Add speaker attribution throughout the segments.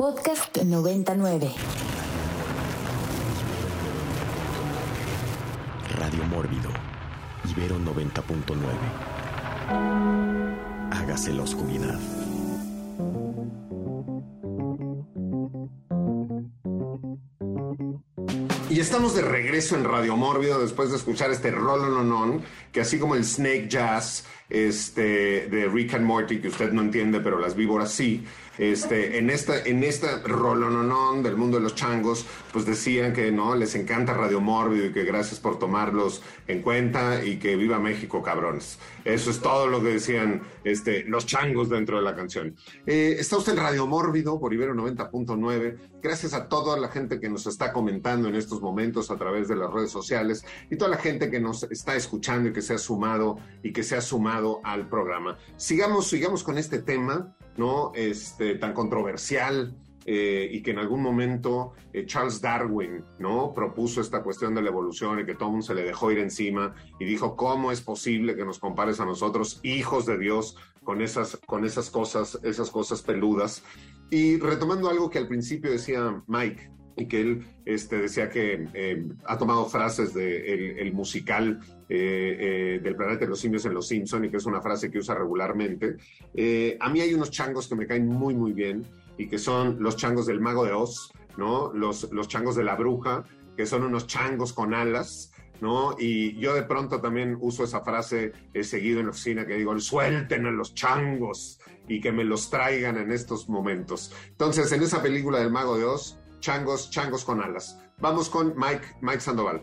Speaker 1: Podcast 99.
Speaker 2: Radio Mórbido. Ibero 90.9. Hágase la oscuridad.
Speaker 3: Y estamos de regreso en Radio Mórbido después de escuchar este on que así como el Snake Jazz este, de Rick and Morty, que usted no entiende, pero las víboras sí, este, en esta, en esta rolononón del mundo de los changos, pues decían que no, les encanta Radio Mórbido y que gracias por tomarlos en cuenta y que viva México, cabrones. Eso es todo lo que decían este, los changos dentro de la canción. Eh, está usted en Radio Mórbido por Ibero 90.9. Gracias a toda la gente que nos está comentando en estos momentos a través de las redes sociales y toda la gente que nos está escuchando y que se ha sumado y que se ha sumado al programa. Sigamos, sigamos con este tema. ¿No? Este, tan controversial eh, y que en algún momento eh, Charles Darwin, ¿no? Propuso esta cuestión de la evolución y que todo mundo se le dejó ir encima y dijo, ¿cómo es posible que nos compares a nosotros, hijos de Dios, con esas, con esas cosas, esas cosas peludas? Y retomando algo que al principio decía Mike, y que él este, decía que eh, ha tomado frases del de el, musical eh, eh, del planeta de los simios en Los Simpson y que es una frase que usa regularmente. a mí hay unos changos que me caen muy, muy bien y que son los changos del mago de Oz, ¿no? Los, los changos de la bruja, que son unos changos con alas, ¿no? Y yo de pronto también uso esa frase he seguido en la oficina que digo, suelten a los changos y que me los traigan en estos momentos. Entonces, en esa película del mago de Oz, changos, changos con alas. Vamos con Mike, Mike Sandoval.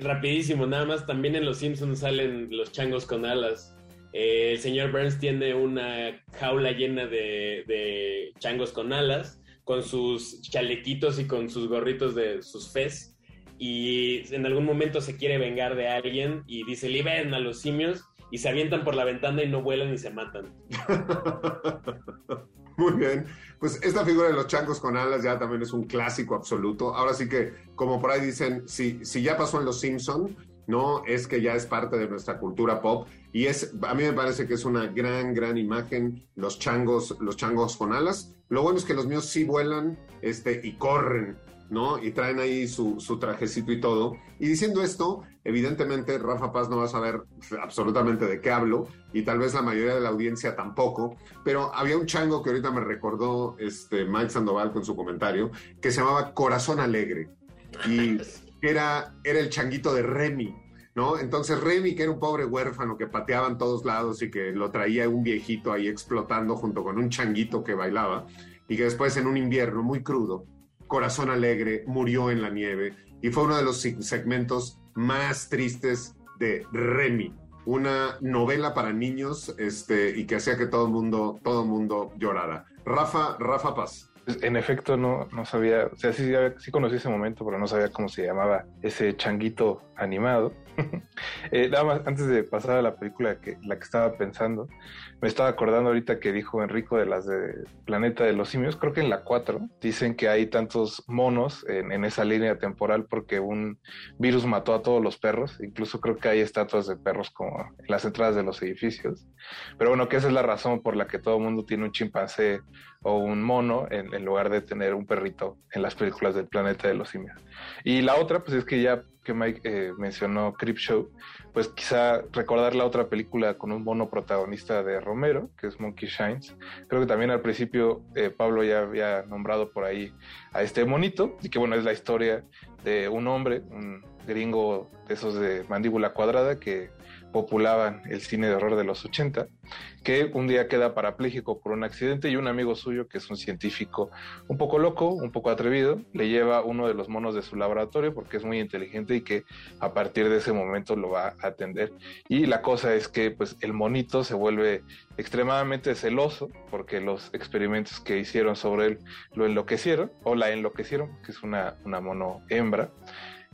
Speaker 4: rapidísimo, nada más también en Los Simpsons salen los changos con alas. Eh, el señor Burns tiene una jaula llena de, changos con alas, con sus chalequitos y con sus gorritos de sus fez. Y en algún momento se quiere vengar de alguien y dice, liberen a los simios y se avientan por la ventana y no vuelan y se matan.
Speaker 3: Muy bien. Pues esta figura de los changos con alas ya también es un clásico absoluto. Ahora sí que, como por ahí dicen, si, si ya pasó en Los Simpson, no es que ya es parte de nuestra cultura pop y es a mí me parece que es una gran gran imagen los changos los changos con alas lo bueno es que los míos sí vuelan este y corren ¿no? Y traen ahí su, su, trajecito y todo. Y diciendo esto, evidentemente Rafa Paz no va a saber absolutamente de qué hablo y tal vez la mayoría de la audiencia tampoco, pero había un chango que ahorita me recordó este Mike Sandoval con su comentario, que se llamaba Corazón Alegre y era, era el changuito de Remy. ¿No? Entonces Remy, que era un pobre huérfano que pateaba en todos lados y que lo traía un viejito ahí explotando junto con un changuito que bailaba, y que después en un invierno muy crudo Corazón Alegre murió en la nieve y fue uno de los segmentos más tristes de Remy, una novela para niños este, y que hacía que todo el mundo, todo mundo llorara. Rafa, Rafa Paz.
Speaker 5: En efecto, no, no sabía, o sea, sí conocí ese momento, pero no sabía cómo se llamaba ese changuito animado. eh, nada más, antes de pasar a la película que la que estaba pensando, me estaba acordando ahorita que dijo Enrico de las de Planeta de los Simios, creo que en la 4 dicen que hay tantos monos en, en, esa línea temporal porque un virus mató a todos los perros, incluso creo que hay estatuas de perros como en las entradas de los edificios. Pero bueno, que esa es la razón por la que todo el mundo tiene un chimpancé o un mono en, lugar de tener un perrito en las películas del Planeta de los Simios. Y la otra, pues es que ya que Mike eh, mencionó Show, pues quizá recordar la otra película con un mono protagonista de Romero, que es Monkey Shines. Creo que también al principio eh, Pablo ya había nombrado por ahí a este monito, y que bueno, es la historia de un hombre, un gringo de esos de mandíbula cuadrada, que populaban el cine de horror de los 80, que un día queda parapléjico por un accidente y un amigo suyo, que es un científico un poco loco, un poco atrevido, le lleva uno de los monos de su laboratorio porque es muy inteligente y que a partir de ese momento lo va a atender. Y la cosa es que pues el monito se vuelve extremadamente celoso porque los experimentos que hicieron sobre él lo enloquecieron o la enloquecieron, que es una, una mono hembra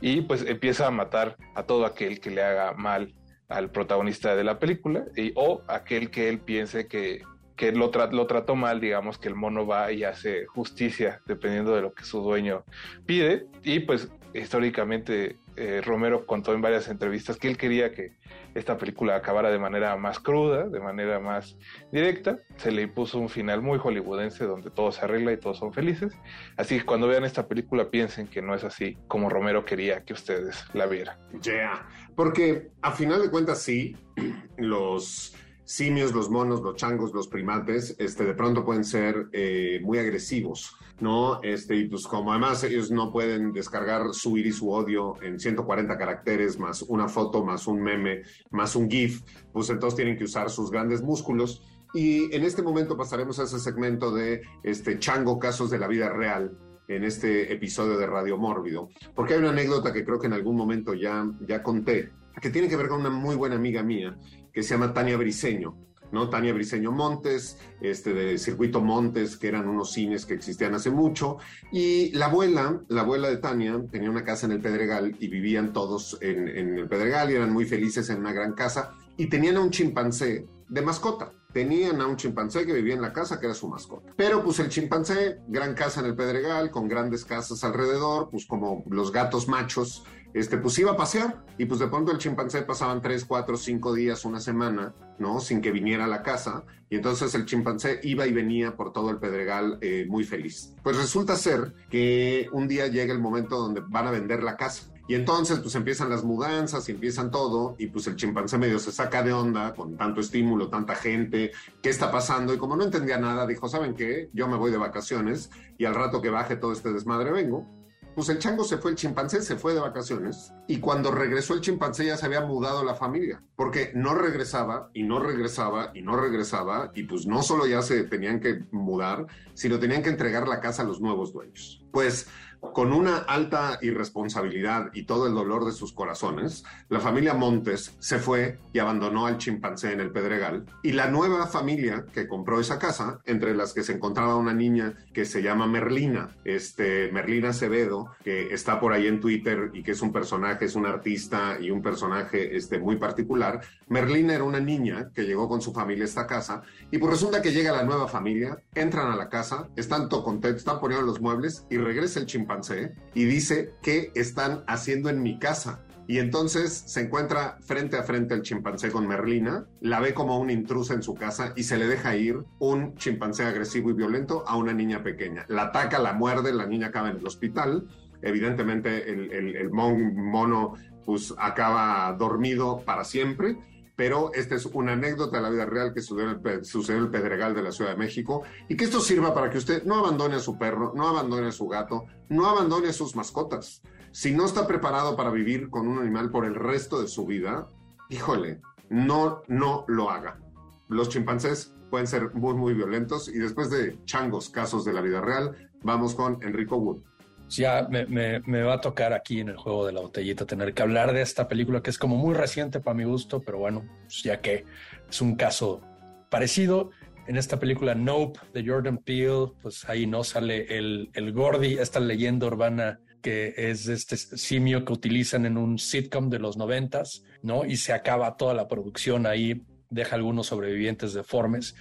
Speaker 5: y pues empieza a matar a todo aquel que le haga mal al protagonista de la película y, o aquel que él piense que que lo, lo trató mal, digamos, que el mono va y hace justicia dependiendo de lo que su dueño pide. Y pues históricamente eh, Romero contó en varias entrevistas que él quería que esta película acabara de manera más cruda, de manera más directa. Se le impuso un final muy hollywoodense donde todo se arregla y todos son felices. Así que cuando vean esta película piensen que no es así como Romero quería que ustedes la vieran.
Speaker 3: Yeah, porque a final de cuentas sí, los simios, los monos, los changos, los primates, este, de pronto pueden ser eh, muy agresivos, ¿no? Este, y pues como además ellos no pueden descargar su ira y su odio en 140 caracteres, más una foto, más un meme, más un GIF, pues entonces tienen que usar sus grandes músculos. Y en este momento pasaremos a ese segmento de este chango casos de la vida real en este episodio de Radio Mórbido, porque hay una anécdota que creo que en algún momento ya, ya conté, que tiene que ver con una muy buena amiga mía que se llama Tania Briseño. ¿no? Tania Briseño Montes, este de Circuito Montes, que eran unos cines que existían hace mucho, y la abuela, la abuela de Tania, tenía una casa en el Pedregal y vivían todos en, en el Pedregal y eran muy felices en una gran casa, y tenían a un chimpancé de mascota. Tenían a un chimpancé que vivía en la casa, que era su mascota. Pero pues el chimpancé, gran casa en el Pedregal, con grandes casas alrededor, pues como los gatos machos este, pues iba a pasear y pues de pronto el chimpancé pasaban tres, cuatro, cinco días, una semana, ¿no? Sin que viniera a la casa y entonces el chimpancé iba y venía por todo el Pedregal eh, muy feliz. Pues resulta ser que un día llega el momento donde van a vender la casa. Y entonces pues empiezan las mudanzas y empiezan todo y pues el chimpancé medio se saca de onda con tanto estímulo, tanta gente, ¿qué está pasando? Y como no entendía nada, dijo, ¿saben qué? Yo me voy de vacaciones y al rato que baje todo este desmadre vengo pues el chango se fue, el chimpancé se fue de vacaciones y cuando regresó el chimpancé ya se había mudado la familia, porque no regresaba y no regresaba y no regresaba y pues no solo ya se tenían que mudar, sino tenían que entregar la casa a los nuevos dueños. Pues con una alta irresponsabilidad y todo el dolor de sus corazones, la familia Montes se fue y abandonó al chimpancé en el Pedregal. Y la nueva familia que compró esa casa, entre las que se encontraba una niña que se llama Merlina, este, Merlina Acevedo, que está por ahí en Twitter y que es un personaje, es un artista y un personaje este, muy particular. Merlina era una niña que llegó con su familia a esta casa y pues resulta que llega la nueva familia, entran a la casa, están todo contentos, están poniendo los muebles y regresa el chimpancé y dice qué están haciendo en mi casa. Y entonces se encuentra frente a frente el chimpancé con Merlina, la ve como una intrusa en su casa y se le deja ir un chimpancé agresivo y violento a una niña pequeña. La ataca, la muerde, la niña acaba en el hospital. Evidentemente el, mono pues acaba dormido para siempre pero esta es una anécdota de la vida real que sucedió en el Pedregal de la Ciudad de México y que esto sirva para que usted no abandone a su perro, no abandone a su gato, no abandone a sus mascotas. Si no está preparado para vivir con un animal por el resto de su vida, híjole, no, no lo haga. Los chimpancés pueden ser muy, muy violentos y después de changos casos de la vida real, vamos con Enrico Wood
Speaker 6: ya me, va a tocar aquí en el juego de la botellita tener que hablar de esta película que es como muy reciente para mi gusto, pero bueno, pues ya que es un caso parecido. En esta película Nope de Jordan Peele, pues ahí no sale el, el Gordy, esta leyenda urbana que es este simio que utilizan en un sitcom de los noventas, ¿no? Y se acaba toda la producción ahí, deja algunos sobrevivientes deformes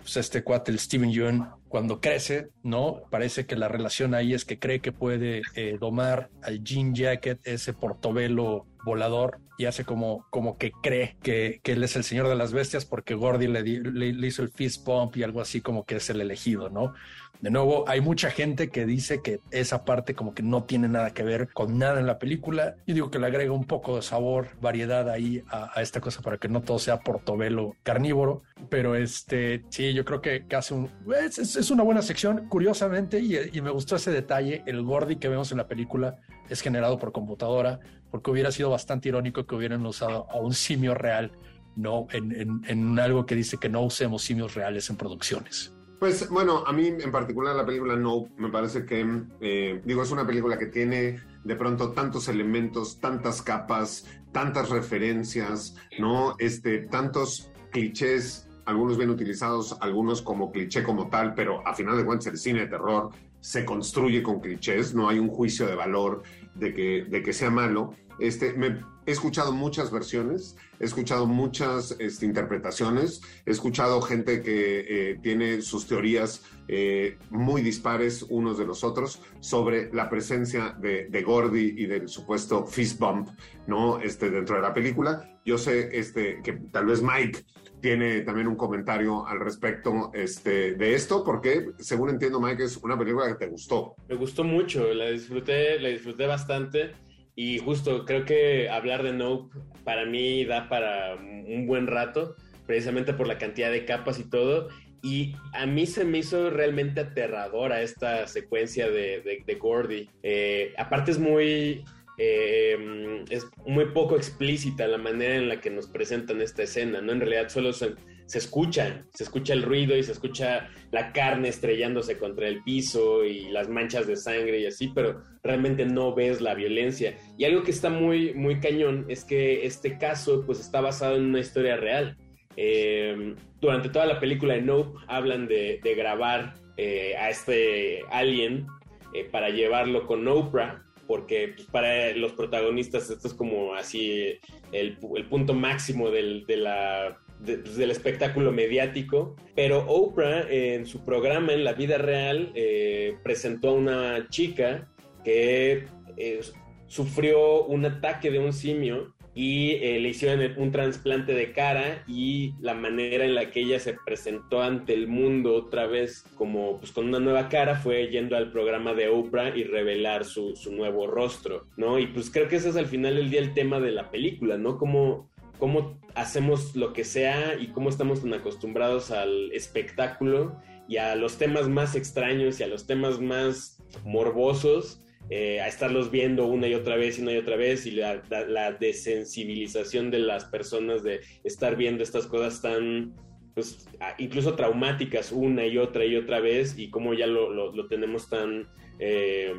Speaker 6: pues este cuate, el Steven Yeun, cuando crece, ¿no? Parece que la relación ahí es que cree que puede eh, domar al Jean Jacket, ese portobelo volador, y hace como, como que cree que, que él es el señor de las bestias porque Gordy le, le, hizo el fist pump y algo así como que es el elegido, ¿no? De nuevo, hay mucha gente que dice que esa parte como que no tiene nada que ver con nada en la película. Yo digo que le agrega un poco de sabor, variedad ahí a, esta cosa para que no todo sea portobelo carnívoro. Pero este, sí, yo creo que, hace un... Es, una buena sección, curiosamente, y, y me gustó ese detalle. El Gordy que vemos en la película es generado por computadora, porque hubiera sido bastante irónico que hubieran usado a un simio real, ¿no? En, en algo que dice que no usemos simios reales en producciones.
Speaker 3: Pues bueno, a mí en particular la película No, me parece que, eh, digo, es una película que tiene de pronto tantos elementos, tantas capas, tantas referencias, ¿no? Este, tantos clichés, algunos bien utilizados, algunos como cliché como tal, pero a final de cuentas el cine de terror se construye con clichés, no hay un juicio de valor de que, de que sea malo. Este, me, he escuchado muchas versiones, he escuchado muchas este, interpretaciones, he escuchado gente que eh, tiene sus teorías eh, muy dispares unos de los otros sobre la presencia de, de, Gordy y del supuesto fist bump, ¿no? Este, dentro de la película. Yo sé este, que tal vez Mike tiene también un comentario al respecto este, de esto, porque según entiendo, Mike, es una película que te gustó.
Speaker 4: Me gustó mucho, la disfruté, la disfruté bastante y justo creo que hablar de Nope para mí da para un buen rato, precisamente por la cantidad de capas y todo. Y a mí se me hizo realmente aterradora esta secuencia de, de, Gordy. Eh, aparte es muy, eh, es muy poco explícita la manera en la que nos presentan esta escena, ¿no? En realidad solo se, se escucha, se escucha el ruido y se escucha la carne estrellándose contra el piso y las manchas de sangre y así, pero realmente no ves la violencia. Y algo que está muy, muy cañón es que este caso pues está basado en una historia real. Eh, durante toda la película de Nope hablan de, grabar eh, a este alien para llevarlo con Oprah porque pues, para los protagonistas esto es como así el, punto máximo del, pues, del espectáculo mediático, pero Oprah en su programa en la vida real eh, presentó a una chica que eh, sufrió un ataque de un simio y eh, le hicieron un trasplante de cara y la manera en la que ella se presentó ante el mundo otra vez como pues con una nueva cara fue yendo al programa de Oprah y revelar su, su nuevo rostro, ¿no? Y pues creo que ese es al final del día el tema de la película, ¿no? Como cómo hacemos lo que sea y cómo estamos tan acostumbrados al espectáculo y a los temas más extraños y a los temas más morbosos eh, a estarlos viendo una y otra vez y una y otra vez y la, desensibilización de las personas de estar viendo estas cosas tan, pues, incluso traumáticas una y otra y otra vez y cómo ya lo, tenemos tan, eh,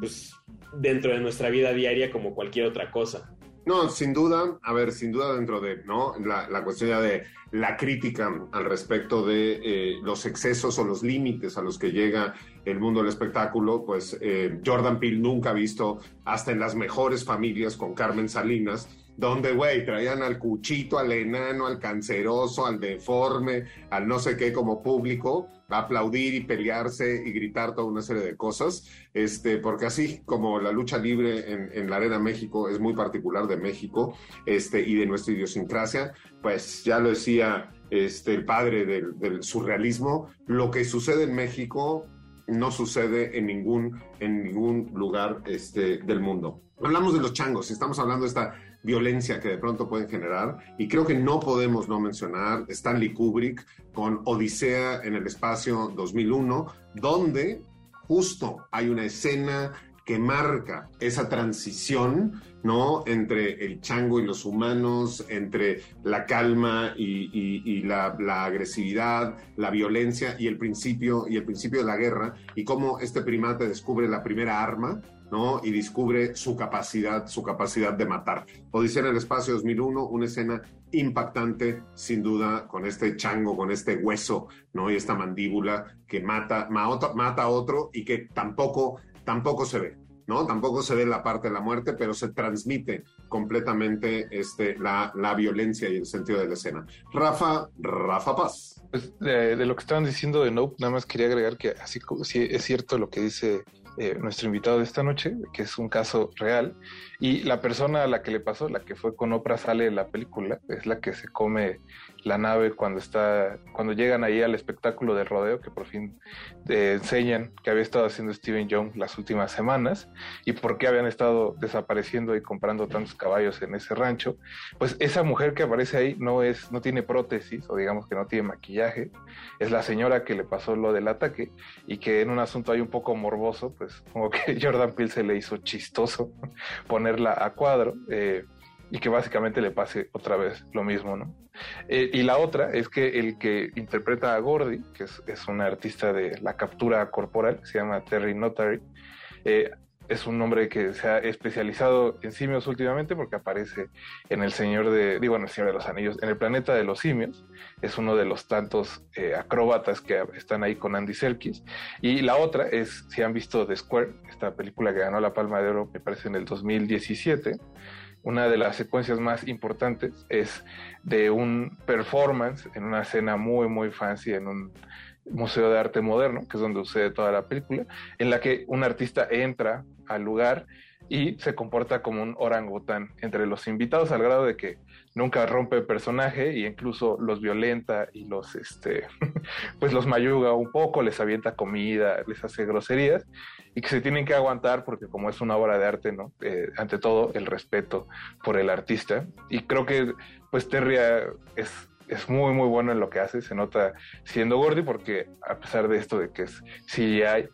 Speaker 4: pues, dentro de nuestra vida diaria como cualquier otra cosa.
Speaker 3: No, sin duda, a ver, sin duda dentro de ¿no? la, la cuestión ya de la crítica al respecto de eh, los excesos o los límites a los que llega el mundo del espectáculo, pues eh, Jordan Peele nunca ha visto, hasta en las mejores familias con Carmen Salinas, donde, güey, traían al cuchito, al enano, al canceroso, al deforme, al no sé qué como público, aplaudir y pelearse y gritar toda una serie de cosas, este, porque así como la lucha libre en, la Arena México es muy particular de México este, y de nuestra idiosincrasia, pues ya lo decía este, el padre del, surrealismo, lo que sucede en México no sucede en ningún, en ningún lugar este, del mundo. Hablamos de los changos, estamos hablando de esta violencia que de pronto pueden generar. Y creo que no podemos no mencionar Stanley Kubrick con Odisea en el espacio 2001, donde justo hay una escena que marca esa transición, ¿no? Entre el chango y los humanos, entre la calma y, la, la, agresividad, la violencia y el principio y el principio de la guerra y cómo este primate descubre la primera arma ¿no? Y descubre su capacidad, su capacidad de matar. Odisea en el espacio 2001, una escena impactante, sin duda, con este chango, con este hueso, ¿no? Y esta mandíbula que mata, mata a otro y que tampoco, tampoco se ve, ¿no? Tampoco se ve la parte de la muerte, pero se transmite completamente este, la, la violencia y el sentido de la escena. Rafa, Rafa Paz.
Speaker 5: Pues de, de, lo que estaban diciendo de Nope, nada más quería agregar que así si es cierto lo que dice eh, nuestro invitado de esta noche, que es un caso real, y la persona a la que le pasó, la que fue con Oprah, sale en la película, es la que se come la nave cuando está, cuando llegan ahí al espectáculo de rodeo que por fin te enseñan que había estado haciendo Steven Young las últimas semanas y por qué habían estado desapareciendo y comprando tantos caballos en ese rancho, pues esa mujer que aparece ahí no es, no tiene prótesis o digamos que no tiene maquillaje, es la señora que le pasó lo del ataque y que en un asunto ahí un poco morboso, pues como que Jordan Peele se le hizo chistoso ponerla a cuadro. Eh, y que básicamente le pase otra vez lo mismo, ¿no? Eh, y la otra es que el que interpreta a Gordy, que es, es un artista de la captura corporal, se llama Terry Notary, eh, es un hombre que se ha especializado en simios últimamente porque aparece en El Señor de, digo, en El Señor de los Anillos, en el planeta de los simios, es uno de los tantos eh, acróbatas que están ahí con Andy Serkis. Y la otra es, si han visto The Square, esta película que ganó la Palma de Oro, me parece en el 2017, una de las secuencias más importantes es de un performance en una escena muy, muy fancy en un museo de arte moderno, que es donde sucede toda la película, en la que un artista entra al lugar y se comporta como un orangután entre los invitados al grado de que nunca rompe personaje y incluso los violenta y los este pues los mayuga un poco, les avienta comida, les hace groserías y que se tienen que aguantar porque como es una obra de arte, ¿no? Eh, ante todo el respeto por el artista y creo que pues Terria es es muy muy bueno en lo que hace, se nota siendo Gordy porque a pesar de esto de que es CGI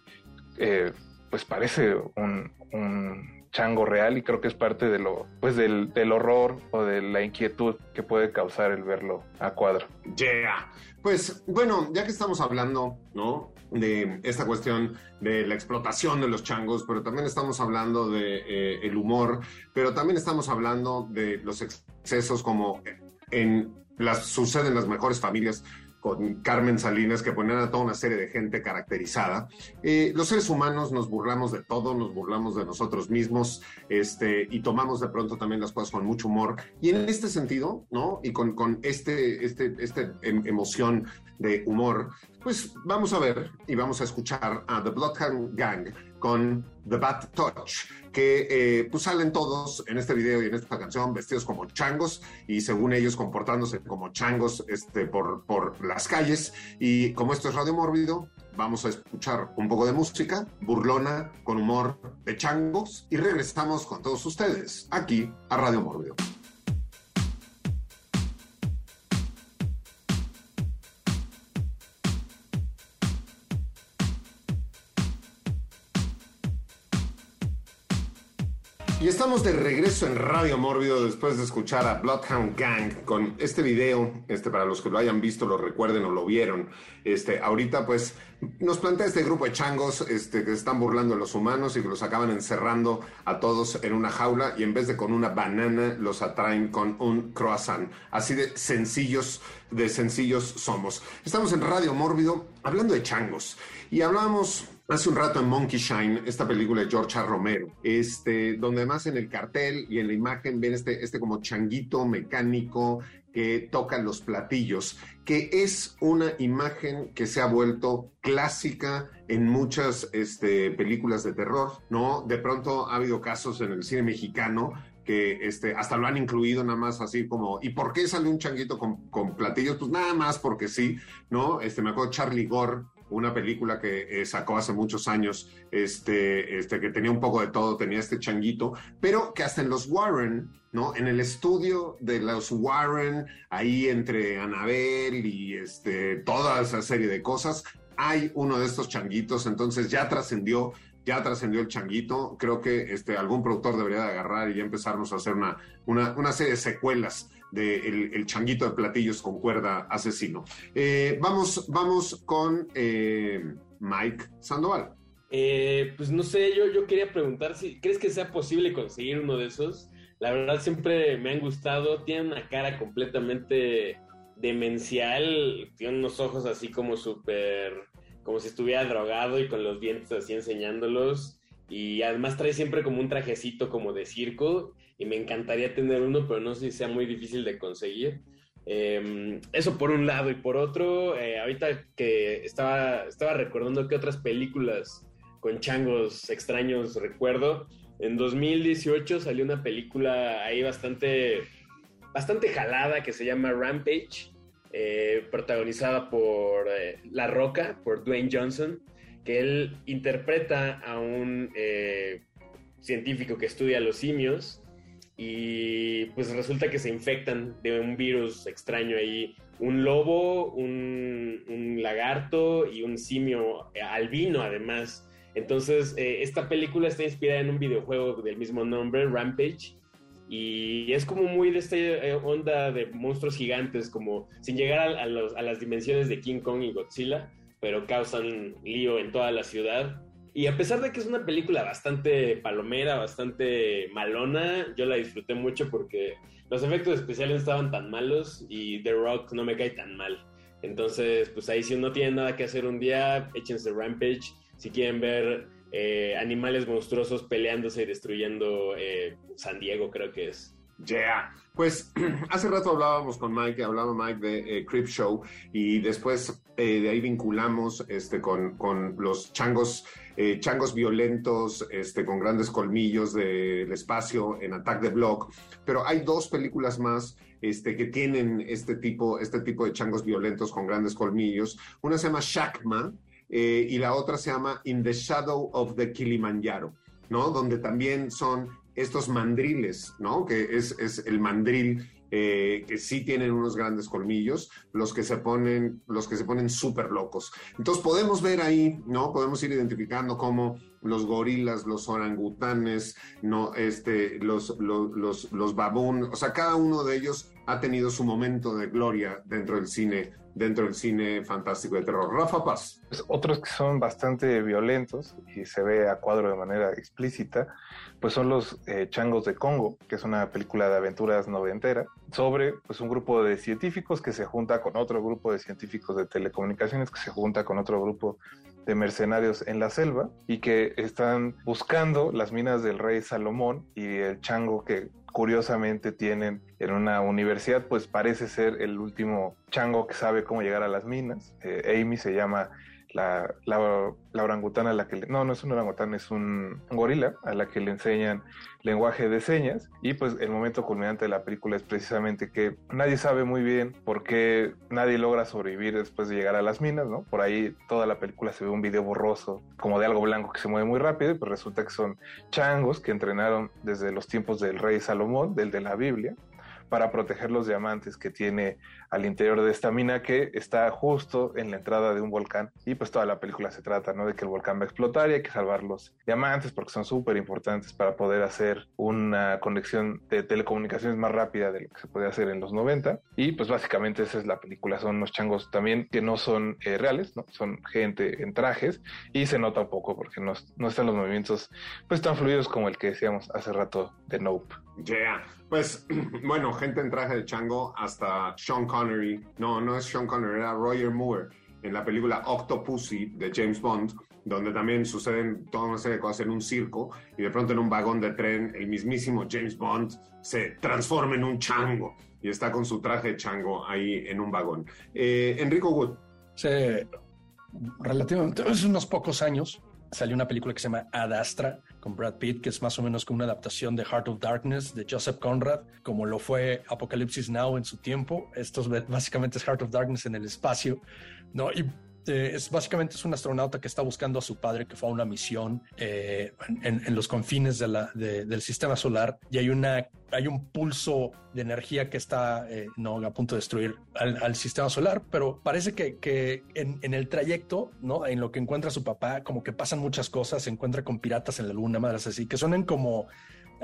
Speaker 5: eh, pues parece un, un chango real y creo que es parte de lo, pues del, del horror o de la inquietud que puede causar el verlo a cuadro.
Speaker 3: Yeah. Pues bueno, ya que estamos hablando, ¿no? De esta cuestión de la explotación de los changos, pero también estamos hablando de eh, el humor, pero también estamos hablando de los excesos como en las suceden en las mejores familias con Carmen Salinas, que ponían a toda una serie de gente caracterizada. Eh, los seres humanos nos burlamos de todo, nos burlamos de nosotros mismos, este, y tomamos de pronto también las cosas con mucho humor. Y en este sentido, ¿no? Y con, con este, este, este em, emoción de humor, pues vamos a ver y vamos a escuchar a The Bloodhound Gang con The Bad Touch, que eh, pues salen todos en este video y en esta canción vestidos como changos y según ellos comportándose como changos este, por, por las calles. Y como esto es Radio Mórbido, vamos a escuchar un poco de música burlona con humor de changos y regresamos con todos ustedes aquí a Radio Mórbido. Y estamos de regreso en Radio Mórbido después de escuchar a Bloodhound Gang con este video, este para los que lo hayan visto, lo recuerden o lo vieron. Este, ahorita pues nos plantea este grupo de changos este, que están burlando de los humanos y que los acaban encerrando a todos en una jaula y en vez de con una banana los atraen con un croissant. Así de sencillos, de sencillos somos. Estamos en Radio Mórbido hablando de changos y hablamos hace un rato en Monkey Shine, esta película de George A. Romero, este, donde además en el cartel y en la imagen ven este, este como changuito mecánico que toca los platillos, que es una imagen que se ha vuelto clásica en muchas este, películas de terror, ¿no? De pronto ha habido casos en el cine mexicano que este, hasta lo han incluido nada más así como, ¿y por qué sale un changuito con, con platillos? Pues nada más porque sí, ¿no? Este, me acuerdo Charlie Gore una película que eh, sacó hace muchos años, este, este, que tenía un poco de todo, tenía este changuito, pero que hasta en los Warren, ¿no? En el estudio de los Warren, ahí entre Anabel y este, toda esa serie de cosas, hay uno de estos changuitos, entonces ya trascendió ya trascendió el changuito. Creo que este, algún productor debería de agarrar y ya empezarnos a hacer una, una, una serie de secuelas de el, changuito de platillos con cuerda asesino. Eh, vamos, vamos con eh, Mike Sandoval.
Speaker 4: Eh, pues no sé, yo, yo quería preguntar si crees que sea posible conseguir uno de esos. La verdad siempre me han gustado, tienen una cara completamente demencial, tienen unos ojos así como súper, como si estuviera drogado y con los dientes así enseñándolos. Y además trae siempre como un trajecito como de circo y me encantaría tener uno, pero no sé si sea muy difícil de conseguir. Em, eso por un lado y por otro, eh, ahorita que estaba, estaba recordando que otras películas con changos extraños recuerdo, en 2018 salió una película ahí bastante, bastante jalada que se llama Rampage, eh, protagonizada por eh, La Roca, por Dwayne Johnson, que él interpreta a un científico que estudia los simios y pues resulta que se infectan de un virus extraño ahí. Un lobo, un, lagarto y un simio albino además. Entonces, eh, esta película está inspirada en un videojuego del mismo nombre, Rampage, y es como muy de esta eh, onda de monstruos gigantes, como sin llegar a, a las dimensiones de King Kong y Godzilla, pero causan lío en toda la ciudad. Y a pesar de que es una película bastante palomera, bastante malona, yo la disfruté mucho porque los efectos especiales estaban tan malos y The Rock no me cae tan mal. Entonces, pues ahí si uno tiene nada que hacer un día, échense Rampage. Si quieren ver eh, animales monstruosos peleándose y destruyendo eh, San Diego, creo que es.
Speaker 3: Yeah. Pues hace rato hablábamos con Mike, hablaba Mike de eh, Crip Show y después eh, de ahí vinculamos este, con, con los changos, eh, changos violentos este, con grandes colmillos del espacio en Attack the Block. Pero hay dos películas más este, que tienen este tipo, este tipo de changos violentos con grandes colmillos. Una se llama Shakma y la otra se llama In the Shadow of the Kilimanjaro, ¿no? Donde también son estos mandriles, ¿no? Que es, es el mandril eh, que sí tienen unos grandes colmillos, los que se ponen, los que se ponen súper locos. Entonces podemos ver ahí, ¿no? Podemos ir identificando cómo los gorilas, los orangutanes, no, este, los, los, los, los babún, o sea, cada uno de ellos ha tenido su momento de gloria dentro del cine, dentro del cine fantástico de terror. Rafa Paz.
Speaker 5: Pues otros que son bastante violentos y se ve a cuadro de manera explícita, pues son los eh, Changos de Congo, que es una película de aventuras noventera, sobre pues un grupo de científicos que se junta con otro grupo de científicos de telecomunicaciones que se junta con otro grupo de mercenarios en la selva y que están buscando las minas del rey Salomón y el chango que curiosamente tienen en una universidad, pues parece ser el último chango que sabe cómo llegar a las minas. Eh, Amy se llama la, la, orangutana a la que no, no es un orangután, es un, gorila a la que le enseñan lenguaje de señas y pues el momento culminante de la película es precisamente que nadie sabe muy bien por qué nadie logra sobrevivir después de llegar a las minas, ¿no? Por ahí toda la película se ve un video borroso como de algo blanco que se mueve muy rápido y pues resulta que son changos que entrenaron desde los tiempos del rey Salomón, del de la Biblia, para proteger los diamantes que tiene al interior de esta mina que está justo en la entrada de un volcán y pues toda la película se trata ¿no? de que el volcán va a explotar y hay que salvar los diamantes porque son súper importantes para poder hacer una conexión de telecomunicaciones más rápida de lo que se podía hacer en los 90 y pues básicamente esa es la película, son unos changos también que no son eh, reales, ¿no? son gente en trajes y se nota un poco porque no, no están los movimientos pues tan fluidos como el que decíamos hace rato de Nope.
Speaker 3: Yeah, pues bueno, gente en traje de chango hasta Sean Connery, no, no es Sean Connery, era Roger Moore en la película Octopussy de James Bond, donde también suceden toda una serie de cosas en un circo y de pronto en un vagón de tren el mismísimo James Bond se transforma en un chango y está con su traje de chango ahí en un vagón. Eh, Enrico Wood.
Speaker 6: Sí, relativamente, hace unos pocos años salió una película que se llama Adastra con Brad Pitt, que es más o menos como una adaptación de Heart of Darkness de Joseph Conrad, como lo fue Apocalypse Now en su tiempo. Esto es, básicamente es Heart of Darkness en el espacio, ¿no? Y eh, es básicamente es un astronauta que está buscando a su padre que fue a una misión eh, en, los confines de del sistema solar y hay una hay un pulso de energía que está eh, no a punto de destruir al, sistema solar pero parece que, que en, el trayecto no en lo que encuentra su papá como que pasan muchas cosas se encuentra con piratas en la luna madres así que suenan como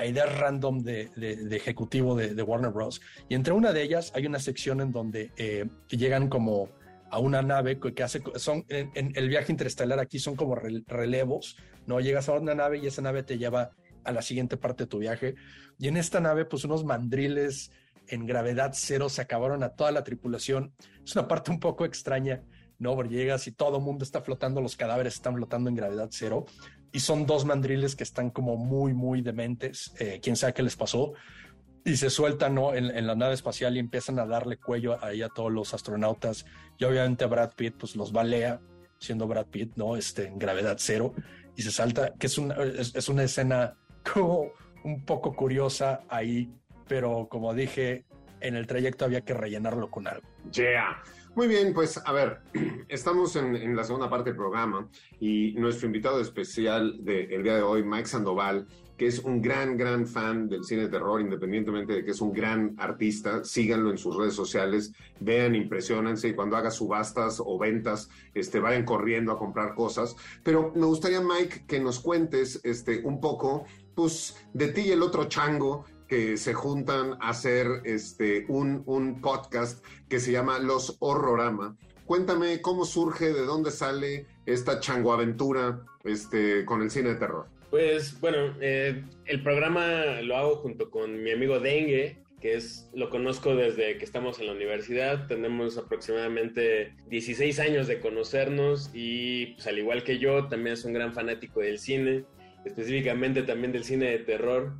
Speaker 6: ideas random de, de, ejecutivo de, Warner Bros. Y entre una de ellas hay una sección en donde llegan como a una nave que hace, son, en, el viaje interestelar aquí son como relevos, ¿no? Llegas a una nave y esa nave te lleva a la siguiente parte de tu viaje. Y en esta nave, pues unos mandriles en gravedad cero se acabaron a toda la tripulación. Es una parte un poco extraña, ¿no? Porque llegas y todo el mundo está flotando, los cadáveres están flotando en gravedad cero. Y son dos mandriles que están como muy, muy dementes. Eh, quién sabe qué les pasó y se sueltan ¿no? en, la nave espacial y empiezan a darle cuello ahí a todos los astronautas. Y obviamente Brad Pitt pues los balea, siendo Brad Pitt, ¿no? Este, en gravedad cero. Y se salta, que es una, es, una escena como un poco curiosa ahí, pero como dije, en el trayecto había que rellenarlo con algo.
Speaker 3: Yeah. Muy bien, pues a ver, estamos en, en, la segunda parte del programa y nuestro invitado especial del día de hoy, Mike Sandoval, que es un gran, gran fan del cine de terror, independientemente de que es un gran artista. Síganlo en sus redes sociales, vean, impresionense y cuando haga subastas o ventas, este, vayan corriendo a comprar cosas. Pero me gustaría, Mike, que nos cuentes este, un poco pues, de ti y el otro chango que se juntan a hacer este, un, un podcast que se llama Los Horrorama. Cuéntame cómo surge, de dónde sale esta changoaventura este, con el cine de terror.
Speaker 4: Pues bueno, eh, el programa lo hago junto con mi amigo Dengue, que es, lo conozco desde que estamos en la universidad, tenemos aproximadamente 16 años de conocernos y pues al igual que yo, también es un gran fanático del cine, específicamente también del cine de terror.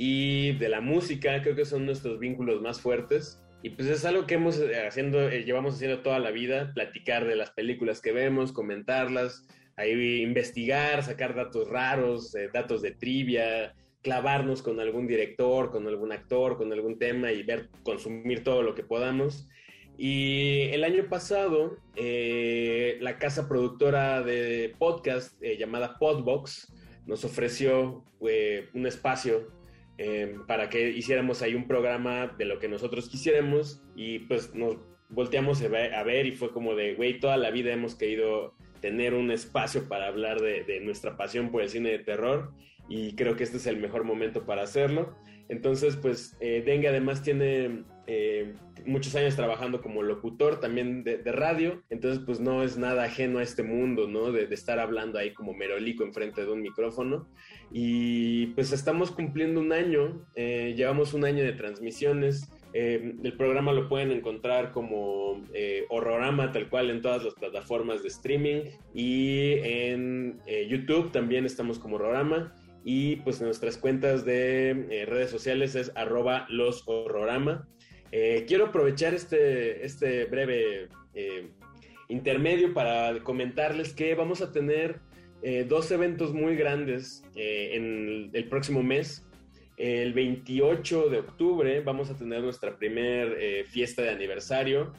Speaker 4: y de la música, creo que son nuestros vínculos más fuertes. Y pues es algo que hemos eh, haciendo, eh, llevamos haciendo toda la vida, platicar de las películas que vemos, comentarlas, ahí investigar, sacar datos raros, eh, datos de trivia, clavarnos con algún director, con algún actor, con algún tema y ver, consumir todo lo que podamos. Y el año pasado, la casa productora de podcast llamada Podbox nos ofreció un espacio para que hiciéramos ahí un programa de lo que nosotros quisiéramos y pues nos volteamos a ver, y fue como de, güey, toda la vida hemos querido tener un espacio para hablar de, nuestra pasión por el cine de terror y creo que este es el mejor momento para hacerlo. Entonces, pues eh, Dengue además tiene eh, muchos años trabajando como locutor también de, radio, entonces pues no es nada ajeno a este mundo, ¿no? De, estar hablando ahí como merolico enfrente de un micrófono. Y pues estamos cumpliendo un año, eh, llevamos un año de transmisiones. Eh, el programa lo pueden encontrar como Horrorama, tal cual en todas las plataformas de streaming y en YouTube también estamos como Horrorama y pues nuestras cuentas de redes sociales es arroba los horrorama. Eh, quiero aprovechar este, este breve eh, intermedio para comentarles que vamos a tener eh, dos eventos muy grandes en el, próximo mes. El 28 de octubre vamos a tener nuestra primer fiesta de aniversario,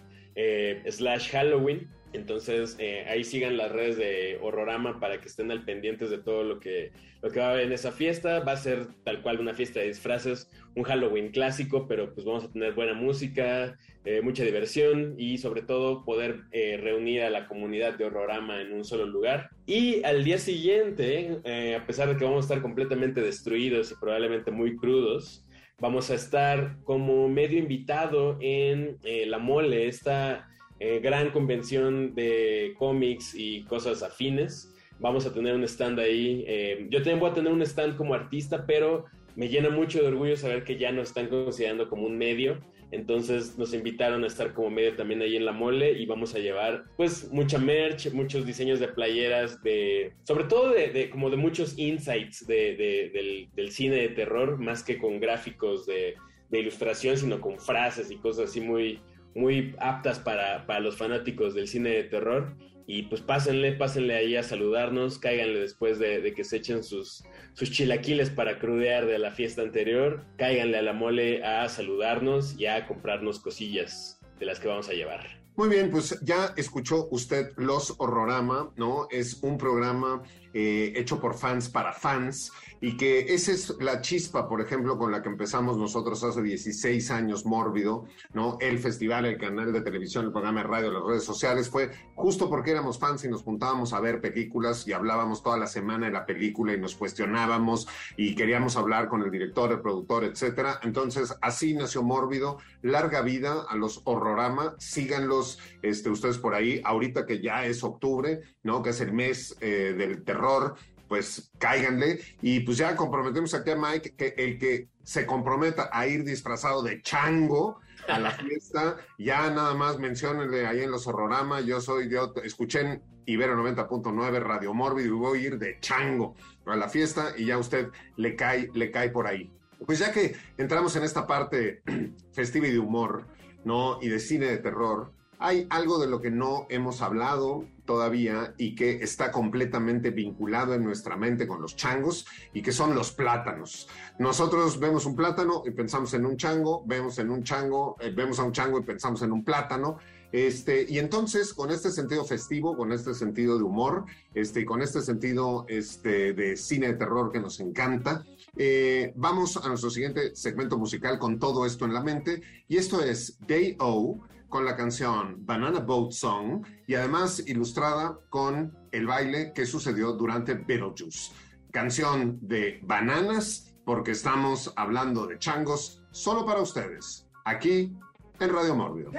Speaker 4: slash Halloween. Entonces, eh, ahí sigan las redes de Horrorama para que estén al pendientes de todo lo que, lo que va a haber en esa fiesta. Va a ser tal cual una fiesta de disfraces, un Halloween clásico, pero pues vamos a tener buena música, eh, mucha diversión y sobre todo poder eh, reunir a la comunidad de Horrorama en un solo lugar. Y al día siguiente, a pesar de que vamos a estar completamente destruidos y probablemente muy crudos, vamos a estar como medio invitado en La Mole, esta eh, gran convención de cómics y cosas afines. Vamos a tener un stand ahí. Eh, yo también voy a tener un stand como artista, pero me llena mucho de orgullo saber que ya nos están considerando como un medio. Entonces nos invitaron a estar como medio también ahí en la mole y vamos a llevar pues mucha merch, muchos diseños de playeras, de sobre todo de, como de muchos insights del, del, cine de terror, más que con gráficos de, de ilustración, sino con frases y cosas así muy, muy aptas para, los fanáticos del cine de terror. Y pues pásenle, pásenle ahí a saludarnos, cáiganle después de, que se echen sus, sus chilaquiles para crudear de la fiesta anterior, cáiganle a la mole a saludarnos y a comprarnos cosillas de las que vamos a llevar.
Speaker 3: Muy bien, pues ya escuchó usted Los Horrorama, ¿no? Es un programa eh, hecho por fans para fans y que esa es la chispa, por ejemplo, con la que empezamos nosotros hace 16 años, Mórbido, ¿no? El festival, el canal de televisión, el programa de radio, las redes sociales, fue justo porque éramos fans y nos juntábamos a ver películas y hablábamos toda la semana de la película y nos cuestionábamos y queríamos hablar con el director, el productor, etcétera. Entonces, así nació Mórbido, larga vida a los Horrorama, síganlos este, ustedes por ahí, ahorita que ya es octubre, ¿no? Que es el mes eh, del terror, pues cáiganle y pues ya comprometemos aquí a Mike que el que se comprometa a ir disfrazado de chango a la fiesta, ya nada más menciónenle ahí en los horrorama, yo soy, yo escuché en Ibero 90.9 Radio Mórbido y voy a ir de chango a la fiesta y ya usted le cae, le cae por ahí. Pues ya que entramos en esta parte festiva y de humor, ¿no? Y de cine de terror, hay algo de lo que no hemos hablado todavía y que está completamente vinculado en nuestra mente con los changos y que son los plátanos. Nosotros vemos un plátano y pensamos en un chango, vemos en un chango, eh, vemos a un chango y pensamos en un plátano. Este, y entonces, con este sentido festivo, con este sentido de humor, este, y con este sentido este, de cine de terror que nos encanta, eh, vamos a nuestro siguiente segmento musical con todo esto en la mente. Y esto es Day O con la canción Banana Boat Song y además ilustrada con el baile que sucedió durante Beetlejuice. Canción de bananas porque estamos hablando de changos solo para ustedes, aquí en Radio Mórbido.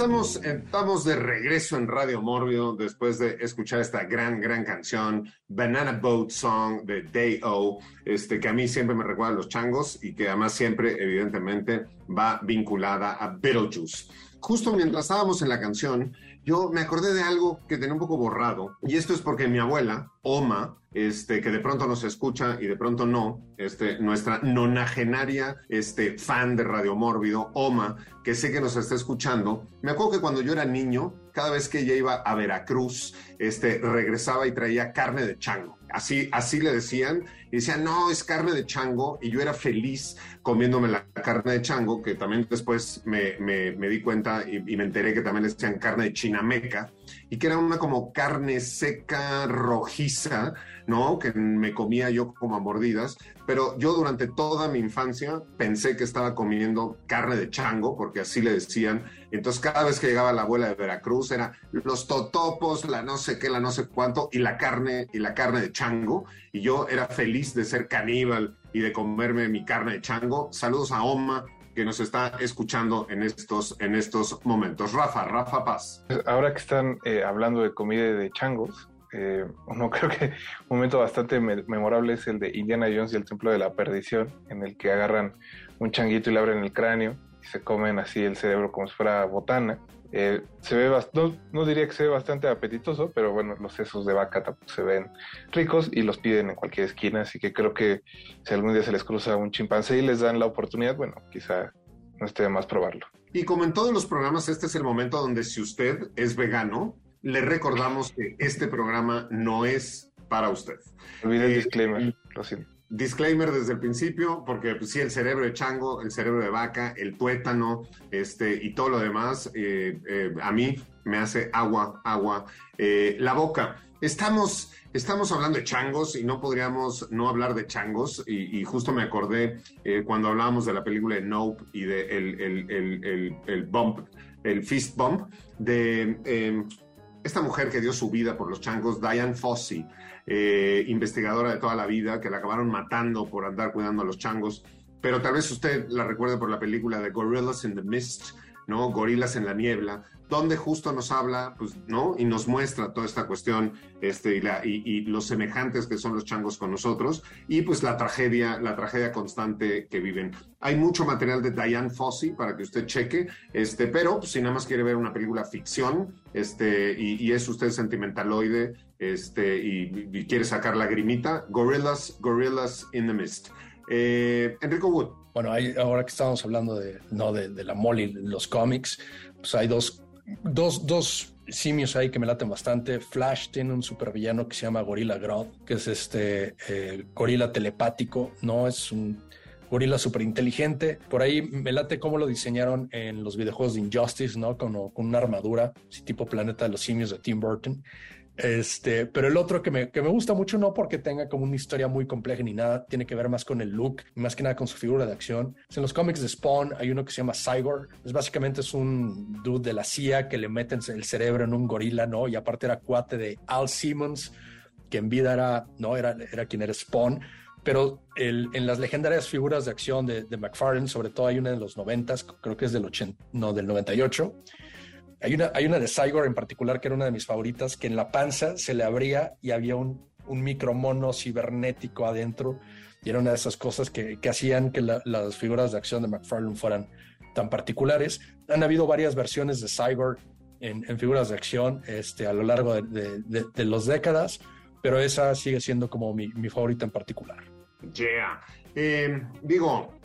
Speaker 3: Estamos, estamos de regreso en Radio Morbio después de escuchar esta gran, gran canción, Banana Boat Song de Day O, este, que a mí siempre me recuerda a los changos y que además siempre, evidentemente, va vinculada a Beetlejuice. Justo mientras estábamos en la canción, yo me acordé de algo que tenía un poco borrado, y esto es porque mi abuela, Oma, este, que de pronto nos escucha y de pronto no, este, nuestra nonagenaria este, fan de Radio Mórbido, Oma, que sé que nos está escuchando, me acuerdo que cuando yo era niño, cada vez que ella iba a Veracruz, este, regresaba y traía carne de chango. Así, así le decían, y decían, no, es carne de chango, y yo era feliz comiéndome la carne de chango, que también después me, di cuenta y, y, me enteré que también le decían carne de chinameca, y que era una como carne seca, rojiza, ¿no? Que me comía yo como a mordidas, pero yo durante toda mi infancia pensé que estaba comiendo carne de chango, porque así le decían. Entonces cada vez que llegaba la abuela de Veracruz era los totopos, la no sé qué, la no sé cuánto, y la carne, y la carne de chango. Y yo era feliz de ser caníbal y de comerme mi carne de chango. Saludos a Oma, que nos está escuchando en estos, en estos momentos. Rafa, Rafa Paz.
Speaker 5: Ahora que están eh, hablando de comida de changos, eh, uno creo que un momento bastante me memorable es el de Indiana Jones y el Templo de la Perdición, en el que agarran un changuito y le abren el cráneo y se comen así el cerebro como si fuera botana. Eh, se ve no, no, diría que se ve bastante apetitoso, pero bueno, los sesos de vaca tampoco se ven ricos y los piden en cualquier esquina, así que creo que si algún día se les cruza un chimpancé y les dan la oportunidad, bueno, quizá no esté de más probarlo.
Speaker 3: Y como en todos los programas, este es el momento donde si usted es vegano, le recordamos que este programa no es para usted.
Speaker 5: Olvide el eh, disclaimer, lo siento.
Speaker 3: Disclaimer desde el principio, porque pues, sí, el cerebro de chango, el cerebro de vaca, el tuétano, este, y todo lo demás, eh, eh, a mí me hace agua, agua. Eh, la boca. Estamos, estamos hablando de changos y no podríamos no hablar de changos. Y, justo me acordé cuando hablábamos de la película de Nope y de el, el, el, el bump, el fist bump, de eh, esta mujer que dio su vida por los changos, Diane Fossey, eh, investigadora de toda la vida, que la acabaron matando por andar cuidando a los changos. Pero tal vez usted la recuerde por la película de Gorillas in the Mist, ¿no? Gorilas en la niebla, donde justo nos habla, pues, ¿no? Y nos muestra toda esta cuestión, este, y, la, los semejantes que son los changos con nosotros, y pues la tragedia, la tragedia constante que viven. Hay mucho material de Diane Fossey para que usted cheque, este, pero pues, si nada más quiere ver una película ficción, este, y, es usted sentimentaloide, este, y, quiere sacar la grimita, Gorillas, Gorillas in the Mist. Eh, Enrico Wood.
Speaker 6: Bueno, hay, ahora que estamos hablando de, no, de, de la Molly, los cómics, pues hay dos, dos, dos simios ahí que me laten bastante. Flash tiene un supervillano que se llama Gorilla Grodd, que es este eh, gorila telepático, ¿no? Es un gorila súper inteligente. Por ahí me late cómo lo diseñaron en los videojuegos de Injustice, ¿no? Con, una armadura, tipo Planeta de los Simios de Tim Burton. Este, pero el otro que me, que me gusta mucho, no porque tenga como una historia muy compleja ni nada, tiene que ver más con el look, más que nada con su figura de acción. En los cómics de Spawn hay uno que se llama Cyborg, es básicamente es un dude de la CIA que le meten el cerebro en un gorila, ¿no? Y aparte era cuate de Al Simmons, que en vida era, ¿no? Era, era quien era Spawn. Pero en las legendarias figuras de acción de, de McFarlane, sobre todo hay una de los 90, creo que es del 80, no, del 98, hay una, hay una de Cyborg en particular que era una de mis favoritas, que en la panza se le abría y había un, un micromono cibernético adentro. Y era una de esas cosas que, que hacían que la, las figuras de acción de McFarlane fueran tan particulares. Han habido varias versiones de Cyborg en, en figuras de acción este, a lo largo de, de, de, de las décadas, pero esa sigue siendo como mi, mi favorita en particular.
Speaker 3: Yeah. Eh, digo,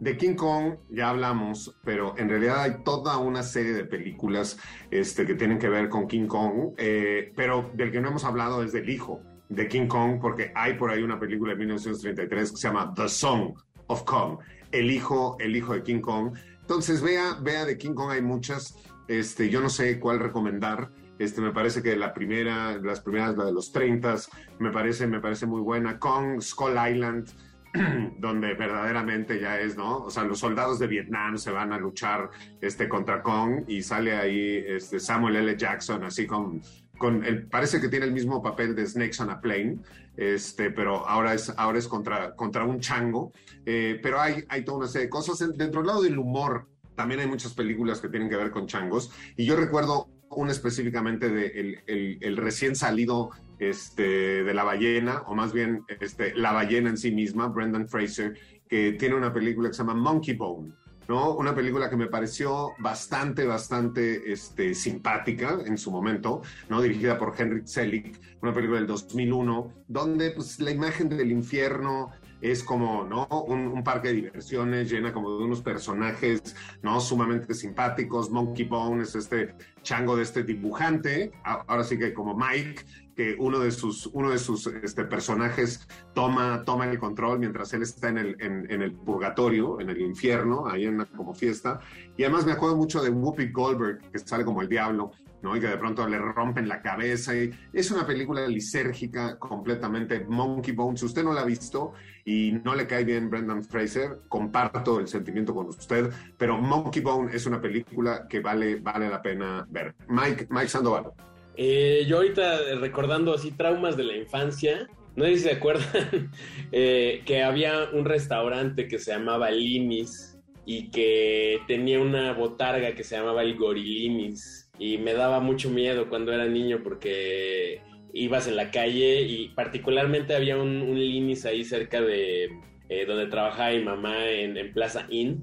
Speaker 3: de King Kong ya hablamos, pero en realidad hay toda una serie de películas este, que tienen que ver con King Kong, eh, pero del que no hemos hablado es del hijo de King Kong, porque hay por ahí una película de 1933 que se llama The Song of Kong, el hijo, el hijo de King Kong. Entonces vea, vea de King Kong hay muchas, este, yo no sé cuál recomendar. Este, me parece que la primera, las primeras, la de los 30, me parece, me parece muy buena. Kong, Skull Island, donde verdaderamente ya es, ¿no? O sea, los soldados de Vietnam se van a luchar este, contra Kong y sale ahí este, Samuel L. Jackson así con, con el, parece que tiene el mismo papel de Snakes on a Plane, este, pero ahora es, ahora es contra, contra un chango, eh, pero hay, hay toda una serie de cosas dentro del lado del humor también hay muchas películas que tienen que ver con changos. Y yo recuerdo una específicamente de el, el- el recién salido este, de La Ballena, o más bien este, La Ballena en sí misma, Brendan Fraser, que tiene una película que se llama Monkey Bone. ¿no? Una película que me pareció bastante, bastante este, simpática en su momento, ¿no? Dirigida por Henrik Selick, una película del 2001, donde pues, la imagen del infierno es como, ¿no? Un, un parque de diversiones llena como de unos personajes, ¿no? Sumamente simpáticos. Monkey Bone es este chango de este dibujante, ahora sí que como Mike, que uno de sus, uno de sus este, personajes toma, toma el control mientras él está en el, en, el purgatorio, en el infierno, ahí en una como fiesta. Y además me acuerdo mucho de Whoopi Goldberg, que sale como el diablo, ¿no? Y que de pronto le rompen la cabeza. Es una película lisérgica completamente. Monkey Bone, si usted no la ha visto y no le cae bien Brendan Fraser, comparto el sentimiento con usted, pero Monkey Bone es una película que vale, vale la pena ver. Mike, Mike Sandoval.
Speaker 4: Eh, yo ahorita recordando así traumas de la infancia, no sé si se acuerdan eh, que había un restaurante que se llamaba Linis y que tenía una botarga que se llamaba el Gorilinis y me daba mucho miedo cuando era niño porque ibas en la calle y particularmente había un, un Linis ahí cerca de eh, donde trabajaba mi mamá en, en Plaza Inn.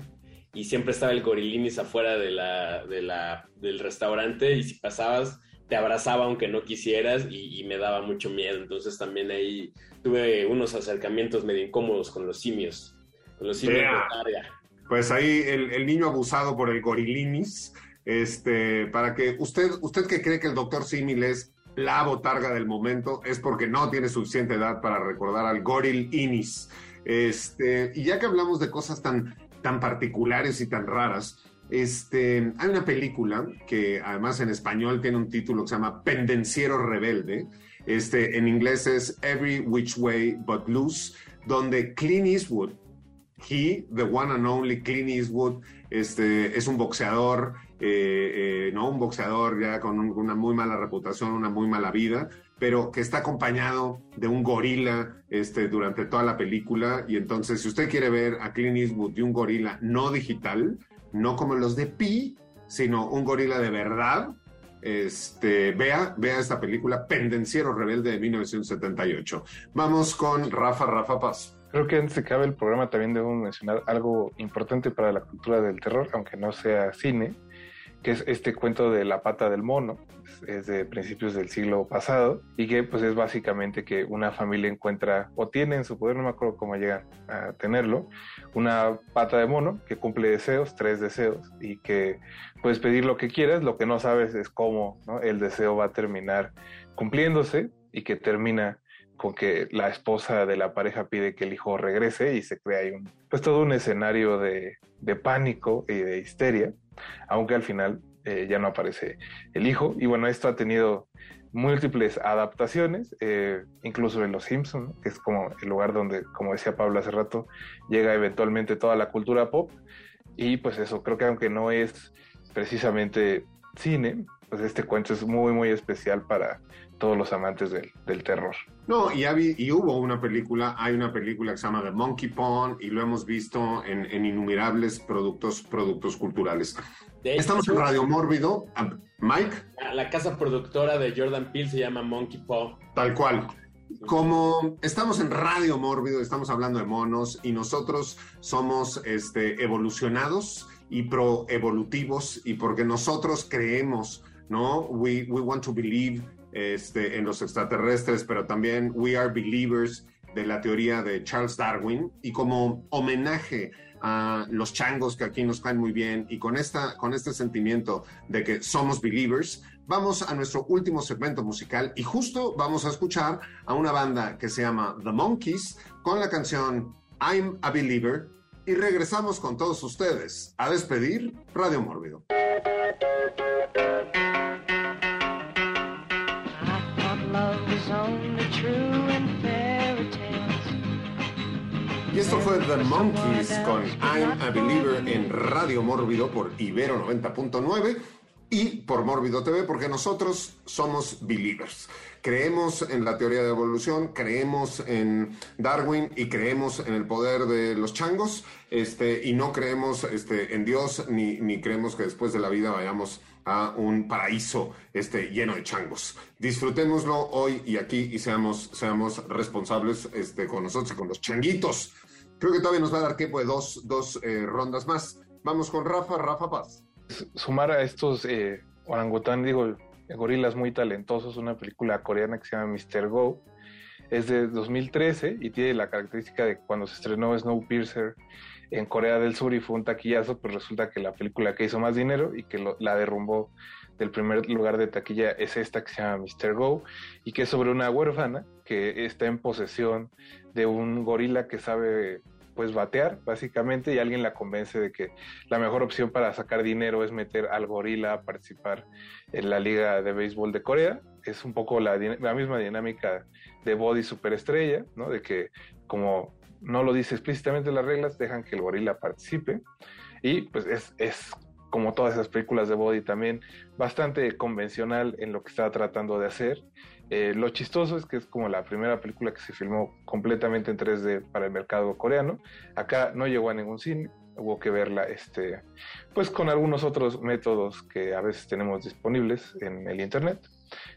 Speaker 4: Y siempre estaba el Gorilinis afuera de la, de la, del restaurante y si pasabas te abrazaba aunque no quisieras y, y me daba mucho miedo. Entonces también ahí tuve unos acercamientos medio incómodos con los simios, con los simios
Speaker 3: Yeah.
Speaker 4: botarga.
Speaker 3: Pues ahí el, el niño abusado por el gorilinis, este, para que usted, usted que cree que el doctor Simil es la botarga del momento, es porque no tiene suficiente edad para recordar al goril inis. Este, y ya que hablamos de cosas tan, tan particulares y tan raras, este, hay una película que además en español tiene un título que se llama Pendenciero Rebelde. Este, en inglés es Every Which Way But Loose, donde Clint Eastwood, he, the one and only Clint Eastwood, este, es un boxeador, eh, eh, no un boxeador ya con un- una muy mala reputación, una muy mala vida, pero que está acompañado de un gorila este, durante toda la película. Y entonces, si usted quiere ver a Clint Eastwood y un gorila no digital, no como los de Pi, sino un gorila de verdad, este, vea, vea esta película, Pendenciero Rebelde de 1978. Vamos con Rafa, Rafa Paz.
Speaker 5: Creo que antes de que acabe el programa también debo mencionar algo importante para la cultura del terror, aunque no sea cine, que es este cuento de la pata del mono, es- de principios del siglo pasado, y que pues es básicamente que una familia encuentra o tiene en su poder, no me acuerdo cómo llegan a tenerlo, una pata de mono que cumple deseos, tres deseos, y que puedes pedir lo que quieras, lo que no sabes es cómo el deseo va a terminar cumpliéndose y que termina con que la esposa de la pareja pide que el hijo regrese y se crea ahí un, pues todo un escenario de, de pánico y de histeria, aunque al final eh, ya no aparece el hijo. Y bueno, esto ha tenido múltiples adaptaciones, eh, incluso en Los Simpsons, que es como el lugar donde, como decía Pablo hace rato, llega eventualmente toda la cultura pop. Y pues eso, creo que aunque no es precisamente cine, pues este cuento es muy, muy especial para todos los amantes del, del terror.
Speaker 3: No, y, habi- y hubo una película, hay una película que se llama The Monkey Pawn y lo hemos visto en, en innumerables productos, productos culturales. Estamos en Radio Mórbido. Ah, Mike,
Speaker 4: la- La casa productora de Jordan Peele se llama Monkey Paw.
Speaker 3: tal cual. Como estamos en Radio Mórbido, estamos hablando de monos y nosotros somos este, evolucionados y proevolutivos y porque nosotros creemos, ¿no? We, we want to believe este, en los extraterrestres, pero también we are believers de la teoría de Charles Darwin y como homenaje a los changos que aquí nos caen muy bien y con, esta, con este sentimiento de que somos believers, vamos a nuestro último segmento musical y justo vamos a escuchar a una banda que se llama The Monkeys con la canción I'm a Believer y regresamos con todos ustedes a despedir Radio Mórbido.
Speaker 7: Love was only true in fairy tales.
Speaker 3: Y esto fue The Monkeys con I'm a Believer en Radio Mórbido por Ibero 90.9. y por Mórbido TV, porque nosotros somos believers. Creemos en la teoría de evolución, creemos en Darwin y creemos en el poder de los changos, este, y no creemos este, en Dios ni, ni creemos que después de la vida vayamos a un paraíso este, lleno de changos. Disfrutémoslo hoy y aquí y seamos, seamos responsables este, con nosotros y con los changuitos. Creo que todavía nos va a dar tiempo de dos, dos eh, rondas más. Vamos con Rafa, Rafa Paz.
Speaker 5: Sumar a estos eh, orangután, digo, gorilas muy talentosos, una película coreana que se llama Mr. Go. Es de 2013 y tiene la característica de cuando se estrenó Snowpiercer en Corea del Sur y fue un taquillazo, pues resulta que la película que hizo más dinero y que la derrumbó del primer lugar de taquilla es esta que se llama Mr. Go y que es sobre una huérfana que está en posesión de un gorila que sabe pues batear básicamente y alguien la convence de que la mejor opción para sacar dinero es meter al gorila a participar en la liga de béisbol de Corea. Es un poco la, la misma dinámica de Body Superestrella, ¿no? De que como no lo dice explícitamente las reglas, dejan que el gorila participe. Y pues es, es como todas esas películas de Body también bastante convencional en lo que está tratando de hacer. Eh, lo chistoso es que es como la primera película que se filmó completamente en 3D para el mercado coreano. Acá no llegó a ningún cine, hubo que verla este, pues con algunos otros métodos que a veces tenemos disponibles en el internet.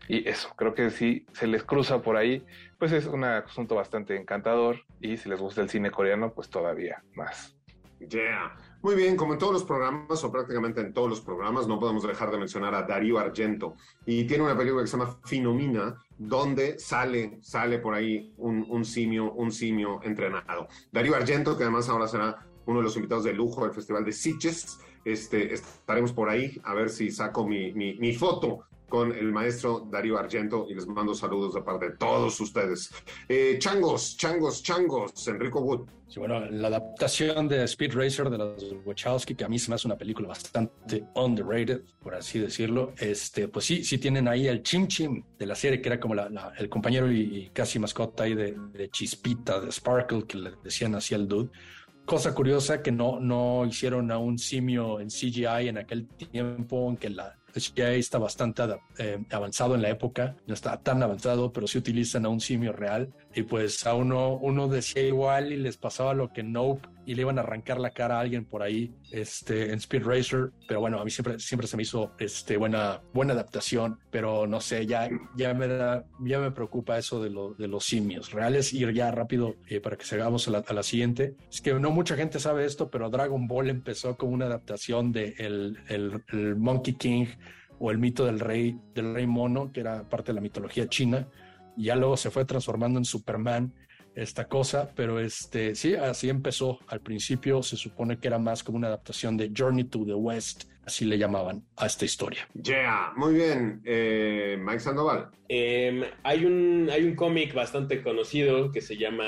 Speaker 5: Y eso, creo que si se les cruza por ahí, pues es un asunto bastante encantador y si les gusta el cine coreano, pues todavía más.
Speaker 3: Yeah. Muy bien, como en todos los programas, o prácticamente en todos los programas, no podemos dejar de mencionar a Darío Argento. Y tiene una película que se llama Finomina, donde sale, sale por ahí un, un simio, un simio entrenado. Darío Argento, que además ahora será uno de los invitados de lujo del Festival de Sitges. Este, estaremos por ahí a ver si saco mi, mi, mi foto con el maestro Darío Argento y les mando saludos de parte de todos ustedes. Eh, changos, changos, changos, Enrico Wood.
Speaker 6: Sí, bueno, la adaptación de Speed Racer de los Wachowski, que a mí se me hace una película bastante underrated, por así decirlo, este, pues sí, sí tienen ahí el Chim Chim de la serie, que era como el compañero y, casi mascota ahí de, Chispita, de Sparkle, que le decían así al dude. Cosa curiosa que no, no hicieron a un simio en CGI en aquel tiempo en que la CGI está bastante eh, avanzado en la época, no está tan avanzado, pero sí utilizan a un simio real. Y pues a uno, uno decía igual y les pasaba lo que Nope y le iban a arrancar la cara a alguien por ahí este, en Speed Racer. Pero bueno, a mí siempre, siempre se me hizo este, buena, buena adaptación, pero no sé, ya, ya, me, da, ya me preocupa eso de, lo, de los simios reales. Ir ya rápido eh, para que sigamos a la, a la siguiente. Es que no mucha gente sabe esto, pero Dragon Ball empezó como una adaptación de el, el, el Monkey King o el mito del rey, del rey mono, que era parte de la mitología china. Y ya luego se fue transformando en Superman esta cosa, pero este sí, así empezó. Al principio se supone que era más como una adaptación de Journey to the West, así le llamaban a esta historia.
Speaker 3: Yeah, muy bien. Eh, Mike Sandoval.
Speaker 4: Eh, hay un, hay un cómic bastante conocido que se llama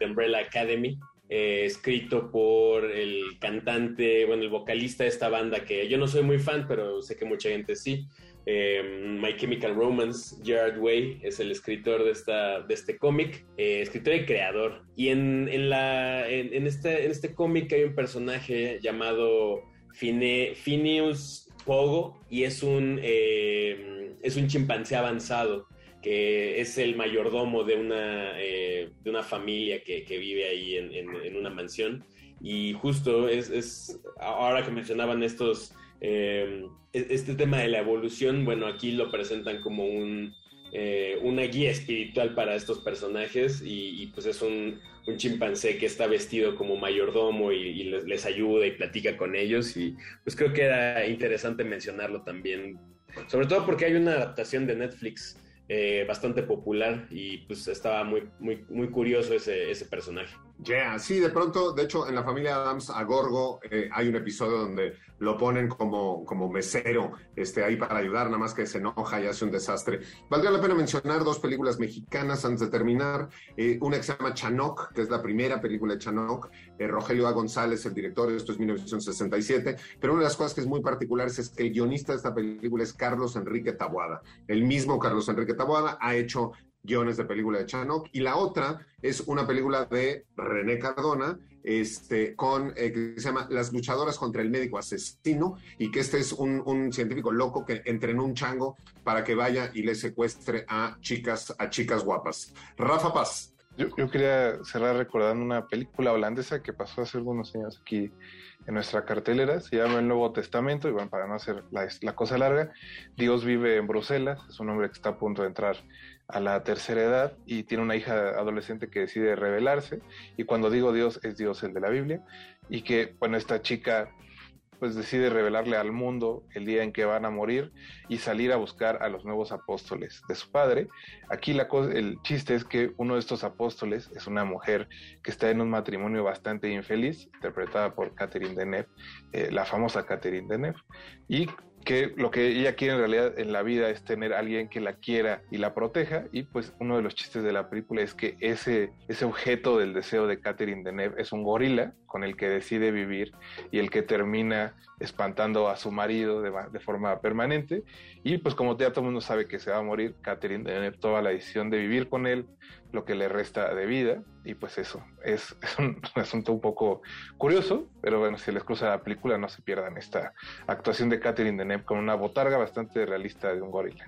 Speaker 4: The Umbrella Academy, eh, escrito por el cantante, bueno, el vocalista de esta banda, que yo no soy muy fan, pero sé que mucha gente sí. Eh, My Chemical Romance, Gerard Way, es el escritor de, esta, de este cómic, eh, escritor y creador. Y en, en, la, en, en este, en este cómic hay un personaje llamado Fine, Phineas Pogo y es un, eh, es un chimpancé avanzado que es el mayordomo de una, eh, de una familia que, que vive ahí en, en, una mansión. Y justo es, es ahora que mencionaban estos, eh, este tema de la evolución, bueno, aquí lo presentan como un, eh, una guía espiritual para estos personajes y, pues es un, un, chimpancé que está vestido como mayordomo y, les, ayuda y platica con ellos y pues creo que era interesante mencionarlo también, sobre todo porque hay una adaptación de Netflix eh, bastante popular y pues estaba muy, muy, muy curioso ese, ese personaje.
Speaker 3: Yeah, sí, de pronto, de hecho, en la familia Adams a Gorgo eh, hay un episodio donde lo ponen como, como mesero este, ahí para ayudar, nada más que se enoja y hace un desastre. Valdría la pena mencionar dos películas mexicanas antes de terminar. Eh, una que se llama Chanoc, que es la primera película de Chanoc. Eh, Rogelio A. González, el director, esto es 1967. Pero una de las cosas que es muy particular es que el guionista de esta película es Carlos Enrique Taboada. El mismo Carlos Enrique Taboada ha hecho guiones de película de Chanok. Y la otra es una película de René Cardona, este, con, eh, que se llama Las luchadoras contra el médico asesino, y que este es un, un, científico loco que entrenó un chango para que vaya y le secuestre a chicas, a chicas guapas. Rafa Paz.
Speaker 5: Yo, yo quería cerrar recordando una película holandesa que pasó hace algunos años aquí en nuestra cartelera, se llama El Nuevo Testamento, y bueno, para no hacer la, la, cosa larga, Dios vive en Bruselas, es un hombre que está a punto de entrar a la tercera edad y tiene una hija adolescente que decide rebelarse, y cuando digo Dios es Dios el de la Biblia, y que, bueno, esta chica pues decide revelarle al mundo el día en que van a morir y salir a buscar a los nuevos apóstoles de su padre. Aquí la cosa, el chiste es que uno de estos apóstoles es una mujer que está en un matrimonio bastante infeliz, interpretada por Catherine Deneuve, eh, la famosa Catherine Deneuve, y que lo que ella quiere en realidad en la vida es tener a alguien que la quiera y la proteja. Y pues uno de los chistes de la película es que ese, ese objeto del deseo de Catherine Deneuve es un gorila con el que decide vivir y el que termina espantando a su marido de, de forma permanente. Y pues como ya todo el mundo sabe que se va a morir, Catherine Deneuve toma la decisión de vivir con él lo que le resta de vida. Y pues eso, es, es un, un, asunto un poco curioso, pero bueno, si les cruza la película no se pierdan esta actuación de Catherine Deneuve con una botarga bastante realista de un gorila.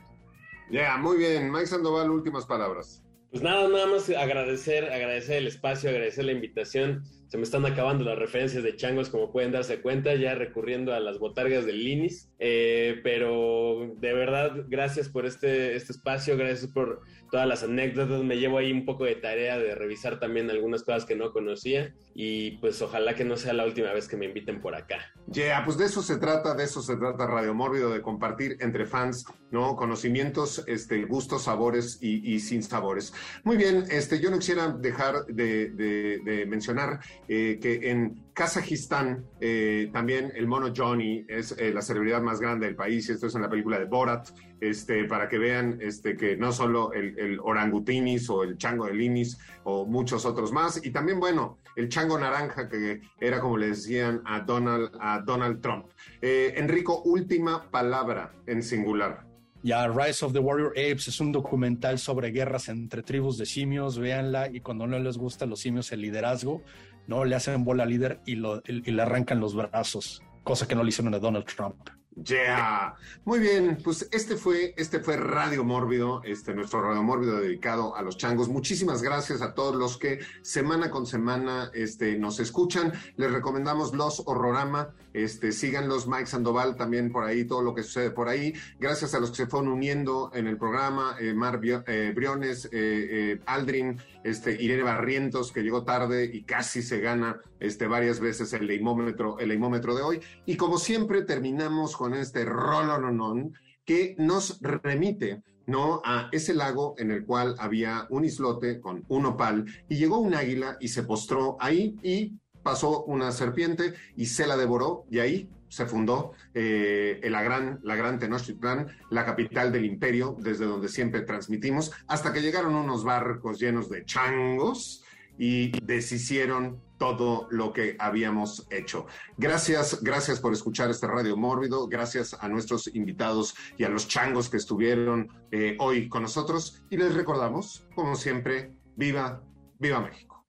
Speaker 3: Ya, yeah, muy bien. Mike Sandoval, últimas palabras.
Speaker 4: Pues nada, nada más agradecer, agradecer el espacio, agradecer la invitación. Se me están acabando las referencias de changos, como pueden darse cuenta, ya recurriendo a las botargas del Linis. Eh, pero de verdad, gracias por este, este espacio, gracias por todas las anécdotas. Me llevo ahí un poco de tarea de revisar también algunas cosas que no conocía. Y pues ojalá que no sea la última vez que me inviten por acá.
Speaker 3: Yeah, pues de eso se trata, de eso se trata Radio Mórbido, de compartir entre fans, ¿no? Conocimientos, este, gustos, sabores y, y sin sabores. Muy bien, este, yo no quisiera dejar de, de, de mencionar eh, que en Kazajistán eh, también el mono Johnny es eh, la celebridad más grande del país, y esto es en la película de Borat, este, para que vean este, que no solo el, el orangutinis o el chango de linis o muchos otros más, y también, bueno, el chango naranja que era como le decían a Donald, a Donald Trump. Enrico, última palabra en singular.
Speaker 6: Ya, Rise of the Warrior Apes es un documental sobre guerras entre tribus de simios, véanla, y cuando no les gusta los simios el liderazgo, no le hacen bola al líder y, lo, y le arrancan los brazos, cosa que no le hicieron a Donald Trump.
Speaker 3: Yeah. Muy bien, pues este fue, este fue Radio Mórbido, este nuestro Radio Mórbido dedicado a los changos. Muchísimas gracias a todos los que semana con semana este, nos escuchan. Les recomendamos los Horrorama, este, síganlos, Mike Sandoval también por ahí, todo lo que sucede por ahí. Gracias a los que se fueron uniendo en el programa, eh, Mar eh, Briones, eh, eh, Aldrin, este, Irene Barrientos, que llegó tarde y casi se gana este, varias veces el leimómetro, el leimómetro de hoy. Y como siempre, terminamos con este rolononon que nos remite ¿no? a ese lago en el cual había un islote con un opal y llegó un águila y se postró ahí y pasó una serpiente y se la devoró y ahí se fundó eh, la gran, la gran Tenochtitlan, la capital del imperio, desde donde siempre transmitimos, hasta que llegaron unos barcos llenos de changos y deshicieron todo lo que habíamos hecho. Gracias, gracias por escuchar este Radio Mórbido, gracias a nuestros invitados y a los changos que estuvieron eh, hoy con nosotros y les recordamos, como siempre, viva, viva México.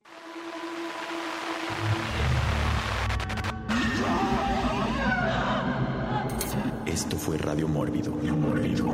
Speaker 2: Esto fue Radio Mórbido, Mórbido.